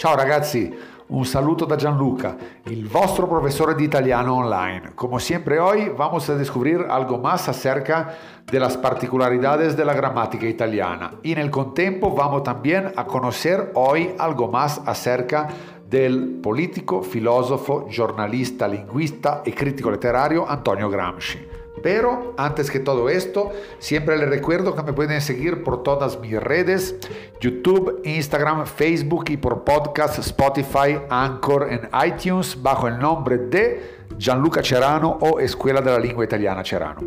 Ciao ragazzi, un saludo da Gianluca, il vostro profesor de italiano online. Como siempre hoy vamos a descubrir algo más acerca de las particularidades de la gramática italiana y en el contempo vamos también a conocer hoy algo más acerca del político, filósofo, giornalista, linguista y crítico literario Antonio Gramsci. Pero antes que todo esto, siempre les recuerdo que me pueden seguir por todas mis redes, YouTube, Instagram, Facebook y por podcast, Spotify, Anchor en iTunes bajo el nombre de Gianluca Cerano o Escuela de la Lengua Italiana Cerano.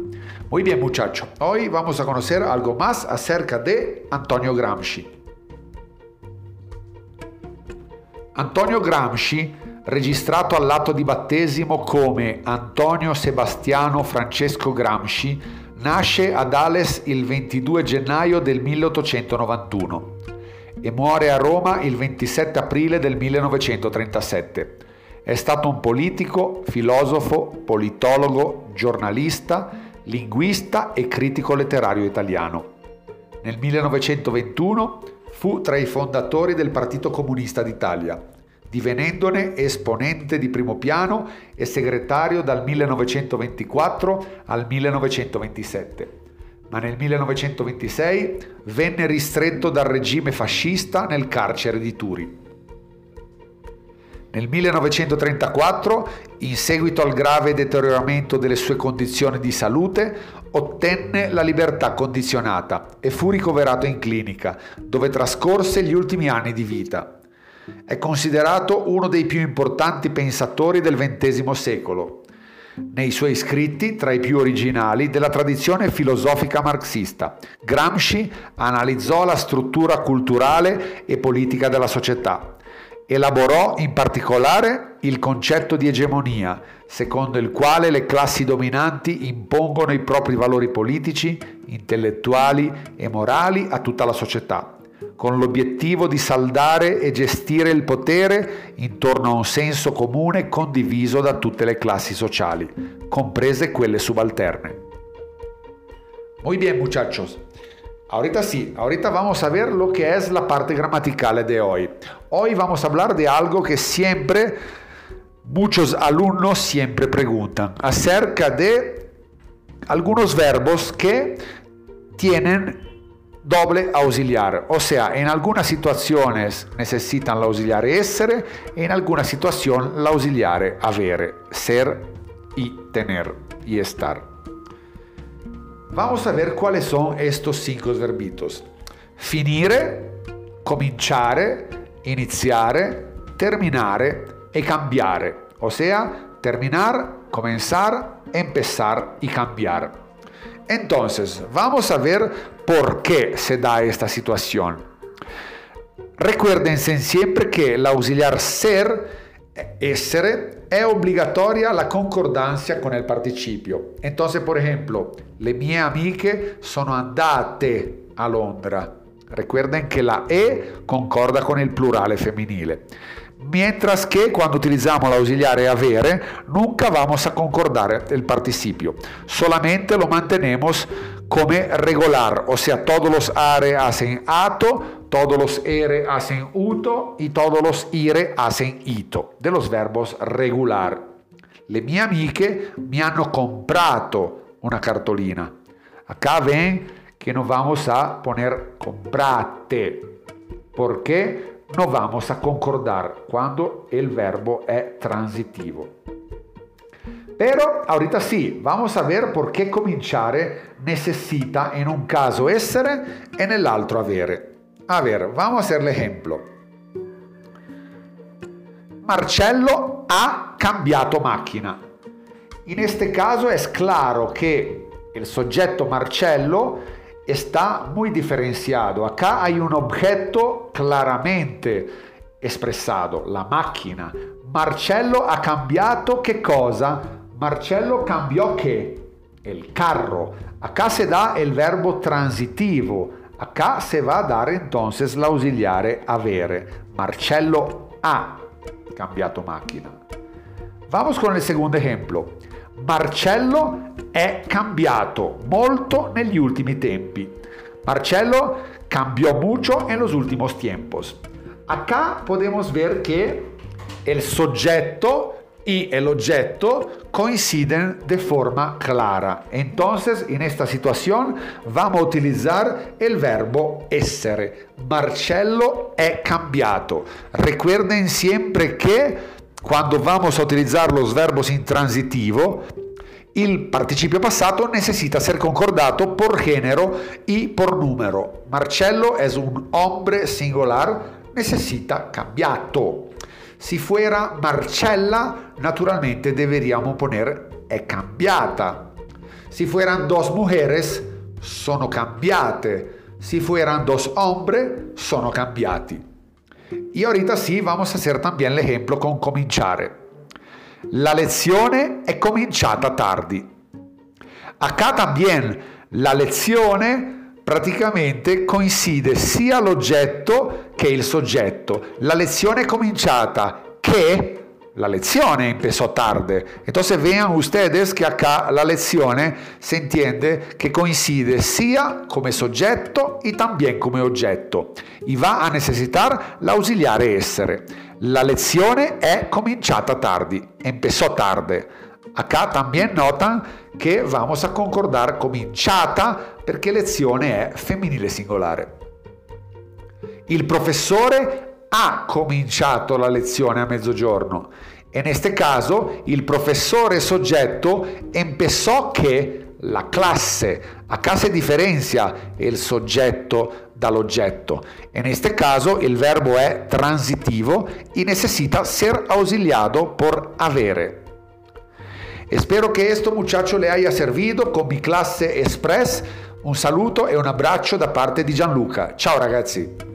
Muy bien muchachos, hoy vamos a conocer algo más acerca de Antonio Gramsci. Antonio Gramsci registrato all'atto di battesimo come Antonio Sebastiano Francesco Gramsci, nasce ad Ales il 22 gennaio del 1891 e muore a Roma il 27 aprile del 1937. È stato un politico, filosofo, politologo, giornalista, linguista e critico letterario italiano. Nel 1921 fu tra i fondatori del Partito Comunista d'Italia divenendone esponente di primo piano e segretario dal 1924 al 1927 ma nel 1926 venne ristretto dal regime fascista nel carcere di Turi. Nel 1934, in seguito al grave deterioramento delle sue condizioni di salute, ottenne la libertà condizionata e fu ricoverato in clinica, dove trascorse gli ultimi anni di vita. È considerato uno dei più importanti pensatori del XX secolo. Nei suoi scritti, tra i più originali della tradizione filosofica marxista, Gramsci analizzò la struttura culturale e politica della società. Elaborò in particolare il concetto di egemonia, secondo il quale le classi dominanti impongono i propri valori politici, intellettuali e morali a tutta la società con l'obiettivo di saldare e gestire il potere intorno a un senso comune condiviso da tutte le classi sociali, comprese quelle subalterne. Muy bien, muchachos. Ahorita sí, ahorita vamos a ver lo que es la parte gramatical de hoy. Hoy vamos a hablar de algo que siempre muchos alumnos siempre preguntan acerca de algunos verbos que tienen doble auxiliar, o sea, en algunas situaciones necesitan la auxiliar essere y en alguna situación la auxiliar avere, ser y tener y estar. Vamos a ver cuáles son estos cinco verbitos. Finire, cominciare, iniziare, terminare e cambiare, o sea, terminar, comenzar, empezar y cambiar. Entonces, vamos a ver por qué se da esta situación. Recuérdense siempre que el auxiliar ser, essere, è obbligatoria la concordancia con il participio. Entonces, por ejemplo, le mie amiche sono andate a Londra. Recuerden que la E concorda con il plurale femminile. Mientras que cuando utilizamos el auxiliar avere, nunca vamos a concordar el participio. Solamente lo mantenemos como regular, o sea, todos los are hacen ato, todos los ere hacen uto y todos los ire hacen ito, de los verbos regular. Le mie amiche mi hanno comprato una cartolina. Acá ven que nos vamos a poner comprate. ¿Por qué? no vamos a concordar cuando el verbo es transitivo. Pero ahorita sí, vamos a ver por qué cominciare necesita en un caso essere e nell'altro avere. A ver, vamos a hacer el ejemplo. Marcello ha cambiato macchina. In este caso es claro que el soggetto Marcello está muy diferenciado. Acá hay un objeto claramente expresado, la macchina. Marcello ha cambiato che cosa? Marcello cambiò che? El carro. Acá se da el verbo transitivo. Acá se va a dar entonces l'auxiliare avere. Marcello ha cambiato macchina. Vamos con el segundo ejemplo. Marcello è cambiato molto negli ultimi tempi. Marcello cambiò mucho en los últimos tiempos. acá podemos ver que el sujeto y el objeto coinciden de forma clara. Entonces, en esta situación vamos a utilizar el verbo essere. Marcello è cambiato. Recuerden siempre que cuando vamos a utilizar los verbos intransitivo, el participio pasado necesita ser concordado por género y por número. Marcello es un hombre singular, necesita cambiato. Si fuera Marcella, naturalmente deberíamos poner è cambiata. Si fueran dos mujeres, sono cambiate. Si fueran dos hombres, sono cambiati. Y ahorita sí vamos a hacer también el ejemplo con cominciare. La lezione è cominciata tardi. Acá también la lezione praticamente coincide sia l'oggetto che il soggetto. La lezione è cominciata che la lezione empezó tarde. Entonces vean ustedes que acá la lezione se entiende que coincide sia come soggetto y también come oggetto y va a necesitar l'ausiliare essere. La lezione è cominciata tardi, empezó tarde. Acá también notan che vamos a concordar cominciata perché lezione è femminile singolare. Il professore ha cominciato la lezione a mezzogiorno e in questo caso il professore soggetto empezó che la classe, acá se differenzia il soggetto dall'oggetto. E in questo caso il verbo è transitivo e necessita ser ausiliado por avere. Espero que esto muchacho le haya servido con mi clase Express. Un saluto e un abbraccio da parte di Gianluca. Ciao ragazzi!